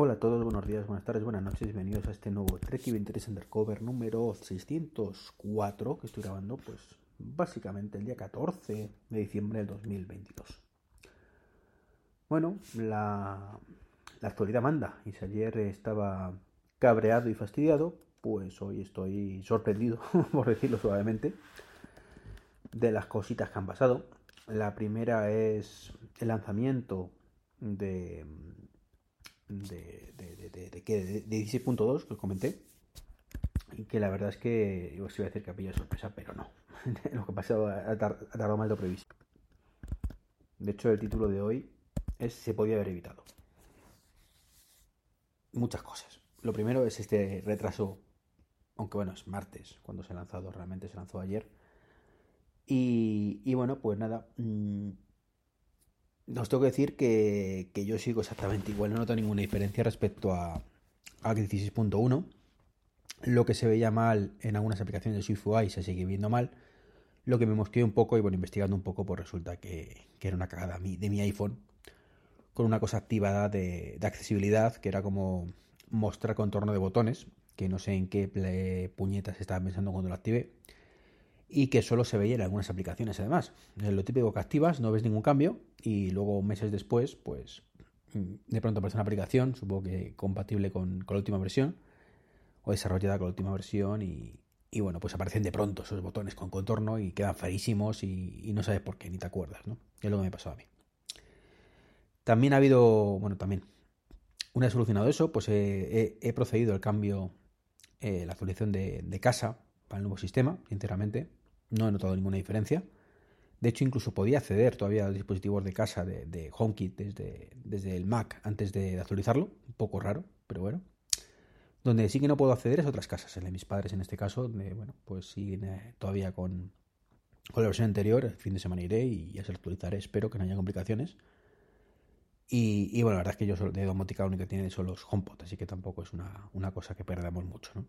Hola a todos, buenos días, buenas tardes, buenas noches, bienvenidos a este nuevo Trek 23 Undercover número 604 que estoy grabando pues básicamente el día 14 de diciembre del 2022. Bueno, la, la actualidad manda y si ayer estaba cabreado y fastidiado, pues hoy estoy sorprendido, por decirlo suavemente, de las cositas que han pasado. La primera es el lanzamiento de de, de, de, de, de 16.2 que os comenté. Y que la verdad es que os iba a decir que ha pillado sorpresa, pero no. lo que ha pasado ha, tardado más de lo previsto. De hecho, el título de hoy es Se podía haber evitado. Muchas cosas. Lo primero es este retraso, aunque bueno, es martes cuando se ha lanzado, realmente se lanzó ayer. Y, y bueno, pues nada, mmm, os tengo que decir que, que, yo sigo exactamente igual, no noto ninguna diferencia respecto a, a 16.1. Lo que se veía mal en algunas aplicaciones de SwiftUI se sigue viendo mal. Lo que me mosqueó un poco y bueno, investigando un poco, pues resulta que, que era una cagada de mi iPhone con una cosa activada de, de, accesibilidad que era como mostrar contorno de botones, que no sé en qué puñetas estaba pensando cuando lo activé y que solo se veía en algunas aplicaciones además. En lo típico que activas no ves ningún cambio y luego meses después pues mm, de pronto aparece una aplicación, supongo que compatible con, con la última versión o desarrollada con la última versión y, y, bueno, pues aparecen de pronto esos botones con contorno y quedan feísimos y, y, no sabes por qué, ni te acuerdas, ¿no? Es lo que me pasó a mí. También ha habido, bueno, también, una vez solucionado eso, pues he, he, he procedido al cambio, eh, la actualización de, de casa para el nuevo sistema, sinceramente. No he notado ninguna diferencia. De hecho, incluso podía acceder todavía a los dispositivos de casa de, HomeKit desde, desde, el Mac antes de actualizarlo. Un poco raro, pero bueno. Donde sí que no puedo acceder es a otras casas, el de mis padres en este caso, donde, bueno, pues siguen eh, todavía con, con, la versión anterior. El fin de semana iré y ya se actualizaré. Espero que no haya complicaciones. Y, y, bueno, la verdad es que yo de domótica lo único que tiene son los HomePod, así que tampoco es una, una cosa que perdamos mucho, ¿no?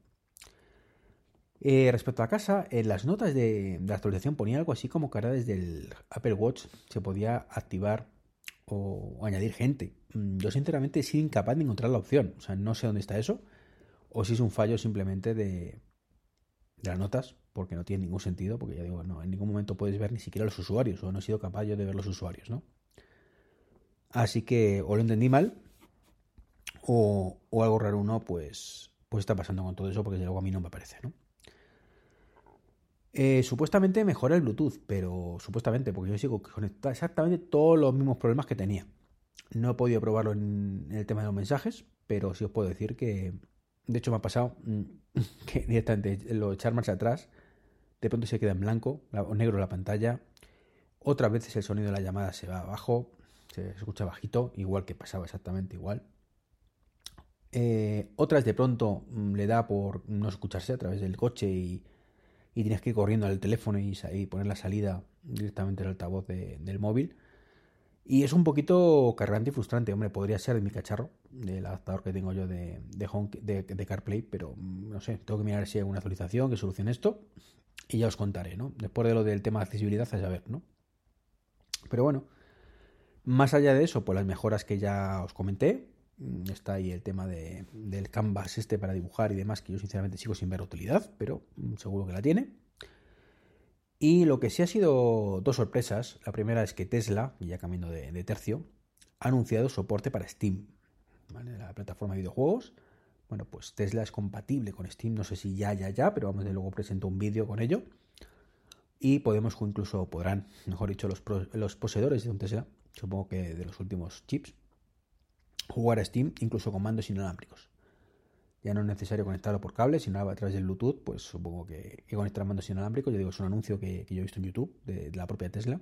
Eh, respecto a casa, en las notas de, la actualización ponía algo así como que ahora desde el Apple Watch se podía activar o, añadir gente. Mm, yo sinceramente he sido incapaz de encontrar la opción. O sea, no sé dónde está eso. O si es un fallo simplemente de, las notas, porque no tiene ningún sentido, porque ya digo, no, en ningún momento puedes ver ni siquiera los usuarios, o no he sido capaz yo de ver los usuarios, ¿no? Así que o lo entendí mal, o, algo raro uno, pues, pues está pasando con todo eso, porque luego a mí no me aparece, ¿no? Eh, supuestamente mejora el Bluetooth, pero supuestamente, porque yo sigo conectado exactamente todos los mismos problemas que tenía. No he podido probarlo en, el tema de los mensajes, pero sí os puedo decir que, de hecho, me ha pasado mm, que directamente lo echar marcha atrás, de pronto se queda en blanco, o negro la pantalla. Otras veces el sonido de la llamada se va abajo, se escucha bajito, igual que pasaba exactamente igual. Eh, otras de pronto mm, le da por no escucharse a través del coche y y tienes que ir corriendo al teléfono y, poner la salida directamente al altavoz de, del móvil. Y es un poquito cargante y frustrante. Hombre, podría ser de mi cacharro, del adaptador que tengo yo de, CarPlay, pero mm, no sé, tengo que mirar si hay alguna actualización que solucione esto y ya os contaré, ¿no? Después de lo del tema de accesibilidad, a saber, ¿no? Pero bueno, más allá de eso, pues las mejoras que ya os comenté, está ahí el tema de, del canvas este para dibujar y demás, que yo sinceramente sigo sin ver utilidad, pero mm, seguro que la tiene. Y lo que sí ha sido dos sorpresas. La primera es que Tesla, ya cambiando de, tercio, ha anunciado soporte para Steam, la plataforma de videojuegos. Bueno, pues Tesla es compatible con Steam, no sé si ya, ya, ya, pero vamos, de luego presento un vídeo con ello. Y podemos, incluso podrán, mejor dicho, los, los poseedores de un Tesla, supongo que de los últimos chips, jugar a Steam incluso con mandos inalámbricos. Ya no es necesario conectarlo por cable, sino a través del Bluetooth, pues supongo que, conectar mandos inalámbricos. Yo digo, es un anuncio que, que yo he visto en YouTube de, la propia Tesla.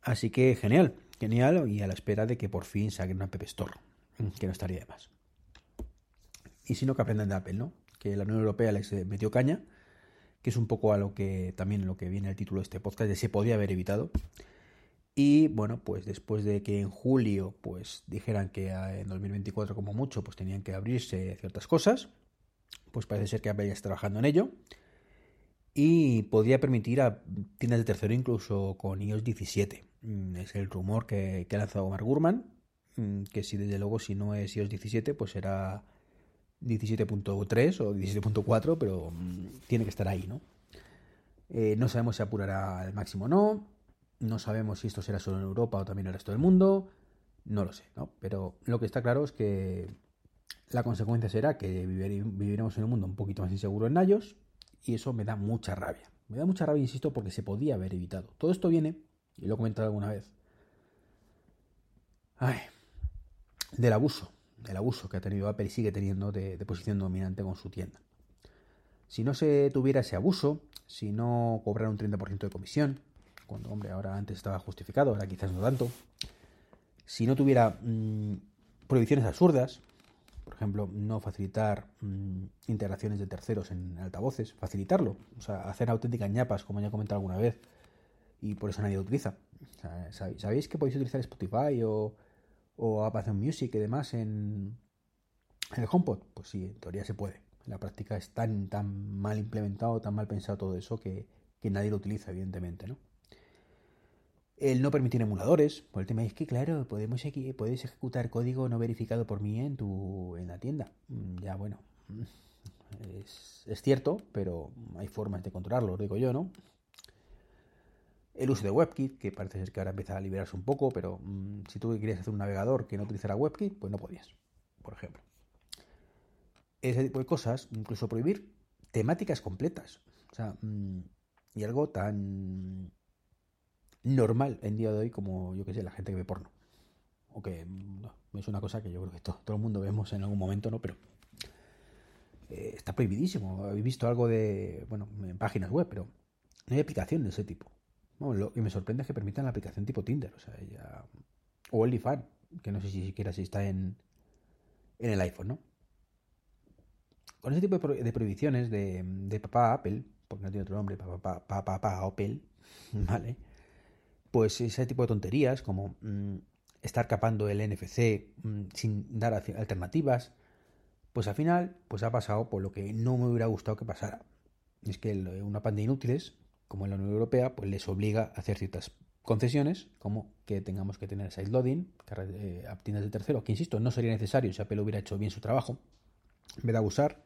Así que genial, genial, y a la espera de que por fin saquen una App Store, que no estaría de más. Y si no, que aprendan de Apple, ¿no? Que la Unión Europea les metió caña, que es un poco a lo que también lo que viene el título de este podcast, de se podía haber evitado. Y bueno, pues después de que en julio pues dijeran que en 2024 como mucho pues tenían que abrirse ciertas cosas, pues parece ser que Apple ya trabajando en ello. Y podría permitir a tiendas de tercero incluso con iOS 17. Mm, es el rumor que, ha lanzado Mark Gurman. mm, que si desde luego si no es iOS 17, pues será 17.3 o 17.4, pero mm, tiene que estar ahí, ¿no? Eh, no sabemos si apurará al máximo o no, no sabemos si esto será solo en Europa o también en el resto del mundo, no lo sé, ¿no? Pero lo que está claro es que la consecuencia será que viviremos en un mundo un poquito más inseguro en iOS y eso me da mucha rabia. Me da mucha rabia, insisto, porque se podía haber evitado. Todo esto viene, y lo he comentado alguna vez, ay, del abuso, del abuso que ha tenido Apple y sigue teniendo de, posición dominante con su tienda. Si no se tuviera ese abuso, si no cobrara un 30% de comisión, cuando, hombre, ahora antes estaba justificado, ahora quizás no tanto, si no tuviera mm, prohibiciones absurdas, por ejemplo, no facilitar mm, integraciones de terceros en altavoces, facilitarlo, o sea, hacer auténticas ñapas, como ya he comentado alguna vez, y por eso nadie lo utiliza. ¿Sabéis que podéis utilizar Spotify o, o Amazon Music y demás en, el HomePod? Pues sí, en teoría se puede. En la práctica es tan, tan mal implementado, tan mal pensado todo eso que, que nadie lo utiliza, evidentemente, ¿no? El no permitir emuladores, por el tema es que, claro, podemos puedes ejecutar código no verificado por mí en, tu, en la tienda. Mm, ya, bueno, mm, es, cierto, pero hay formas de controlarlo, lo digo yo, ¿no? El uso de WebKit, que parece ser que ahora empieza a liberarse un poco, pero mm, si tú querías hacer un navegador que no utilizara WebKit, pues no podías, por ejemplo. Ese tipo de cosas, incluso prohibir temáticas completas. O sea, y algo tan normal en día de hoy como, yo que sé, la gente que ve porno. O que es una cosa que yo creo que todo, el mundo vemos en algún momento, ¿no? Pero eh, está prohibidísimo. Habéis visto algo de, bueno, en páginas web, pero no hay aplicación de ese tipo. lo que me sorprende es que permitan la aplicación tipo Tinder, o sea, ya... O OnlyFans, que no sé si siquiera si está en, en el iPhone, ¿no? Con ese tipo de, prohibiciones de, de papá Apple, porque no tiene otro nombre, papá, papá, papá Apple, ¿vale? Pues ese tipo de tonterías como mm, estar capando el NFC mm, sin dar alternativas, pues al final pues ha pasado por lo que no me hubiera gustado que pasara. Es que una panda de inútiles, como en la Unión Europea, pues les obliga a hacer ciertas concesiones, como que tengamos que tener sideloading, eh, tiendas de tercero, que insisto, no sería necesario si Apple hubiera hecho bien su trabajo, en vez de abusar.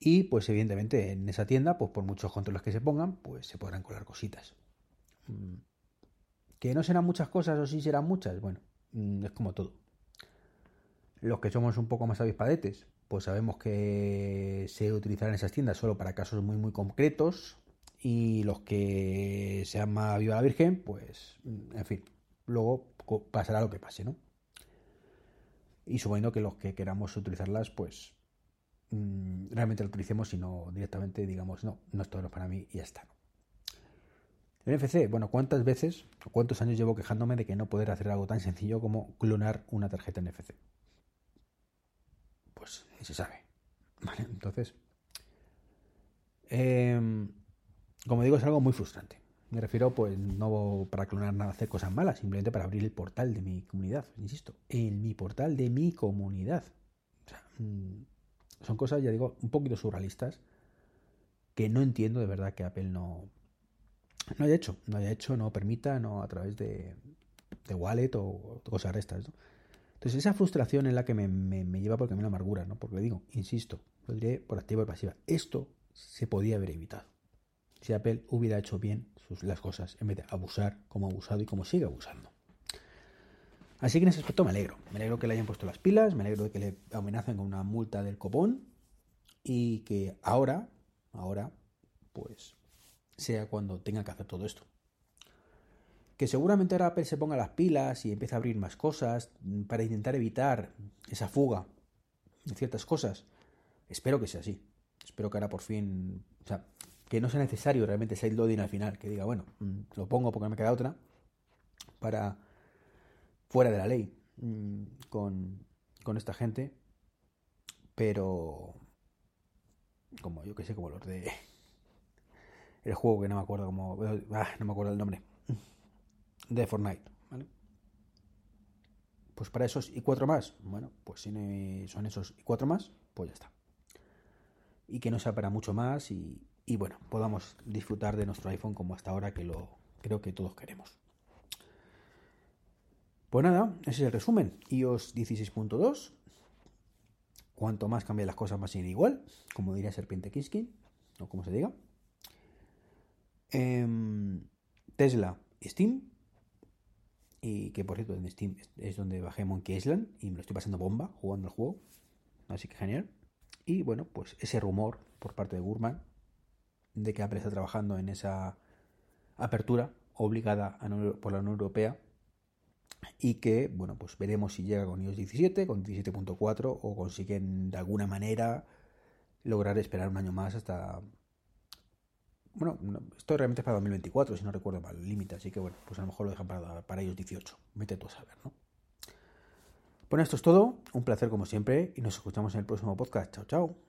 Y pues evidentemente en esa tienda, pues por muchos controles que se pongan, pues se podrán colar cositas. Mm. ¿Que no serán muchas cosas o sí serán muchas? Bueno, mm, es como todo. Los que somos un poco más avispadetes, pues sabemos que se utilizarán esas tiendas solo para casos muy muy concretos y los que sean más viva la Virgen, pues, mm, en fin, luego pasará lo que pase, ¿no? Y suponiendo que los que queramos utilizarlas, pues realmente lo utilicemos y no directamente digamos, no, no es todo para mí y ya está. NFC, bueno, ¿cuántas veces o cuántos años llevo quejándome de que no poder hacer algo tan sencillo como clonar una tarjeta NFC? Pues ni se sabe. Entonces. Em, como digo, es algo muy frustrante. Me refiero, pues, no para clonar nada, hacer cosas malas, simplemente para abrir el portal de mi comunidad, insisto, en mi portal de mi comunidad. O sea, mm, son cosas, ya digo, un poquito surrealistas que no entiendo de verdad que Apple no, no haya hecho, no haya hecho, no permita, no a través de, de wallet o cosas restas. ¿no? Entonces esa frustración es la que me, me, lleva porque me amargura, ¿no? Porque le digo, insisto, lo diré por activa y pasiva, esto se podía haber evitado. Si Apple hubiera hecho bien sus, las cosas en vez de abusar como ha abusado y como sigue abusando. Así que en ese aspecto me alegro. Me alegro que le hayan puesto las pilas, me alegro de que le amenacen con una multa del copón y que ahora, ahora, pues sea cuando tenga que hacer todo esto. Que seguramente ahora Apple se ponga las pilas y empiece a abrir más cosas para intentar evitar esa fuga de ciertas cosas. Espero que sea así. Espero que ahora por fin. O sea, que no sea necesario realmente loading al final. Que diga, bueno, mm, lo pongo porque me queda otra. Para. fuera de la ley. Mm, con, con esta gente. Pero. Como yo que sé, como los de el juego que no me acuerdo cómo. Ah, no me acuerdo el nombre. De Fortnite, ¿vale? Pues para esos y cuatro más. Bueno, pues si son esos y cuatro más, pues ya está. Y que no sea para mucho más y, y bueno, podamos disfrutar de nuestro iPhone como hasta ahora que lo creo que todos queremos. Pues nada, ese es el resumen. iOS 16.2. Cuanto más cambien las cosas, más siguen igual. Como diría Serpiente Kiskin, o como se diga. Em, Tesla y Steam. Y que por cierto, en Steam es donde bajé Monkey Island y me lo estoy pasando bomba jugando el juego. Así que genial. Y bueno, pues ese rumor por parte de Gurman de que Apple está trabajando en esa apertura obligada por la Unión Europea y que, bueno, pues veremos si llega con iOS 17, con 17.4 o consiguen de alguna manera lograr esperar un año más hasta... Bueno, esto realmente es para 2024, si no recuerdo mal, el límite, así que bueno, pues a lo mejor lo dejan para, iOS 18. Vete tú a saber, ¿no? Bueno, esto es todo. Un placer como siempre y nos escuchamos en el próximo podcast. Chao, chao.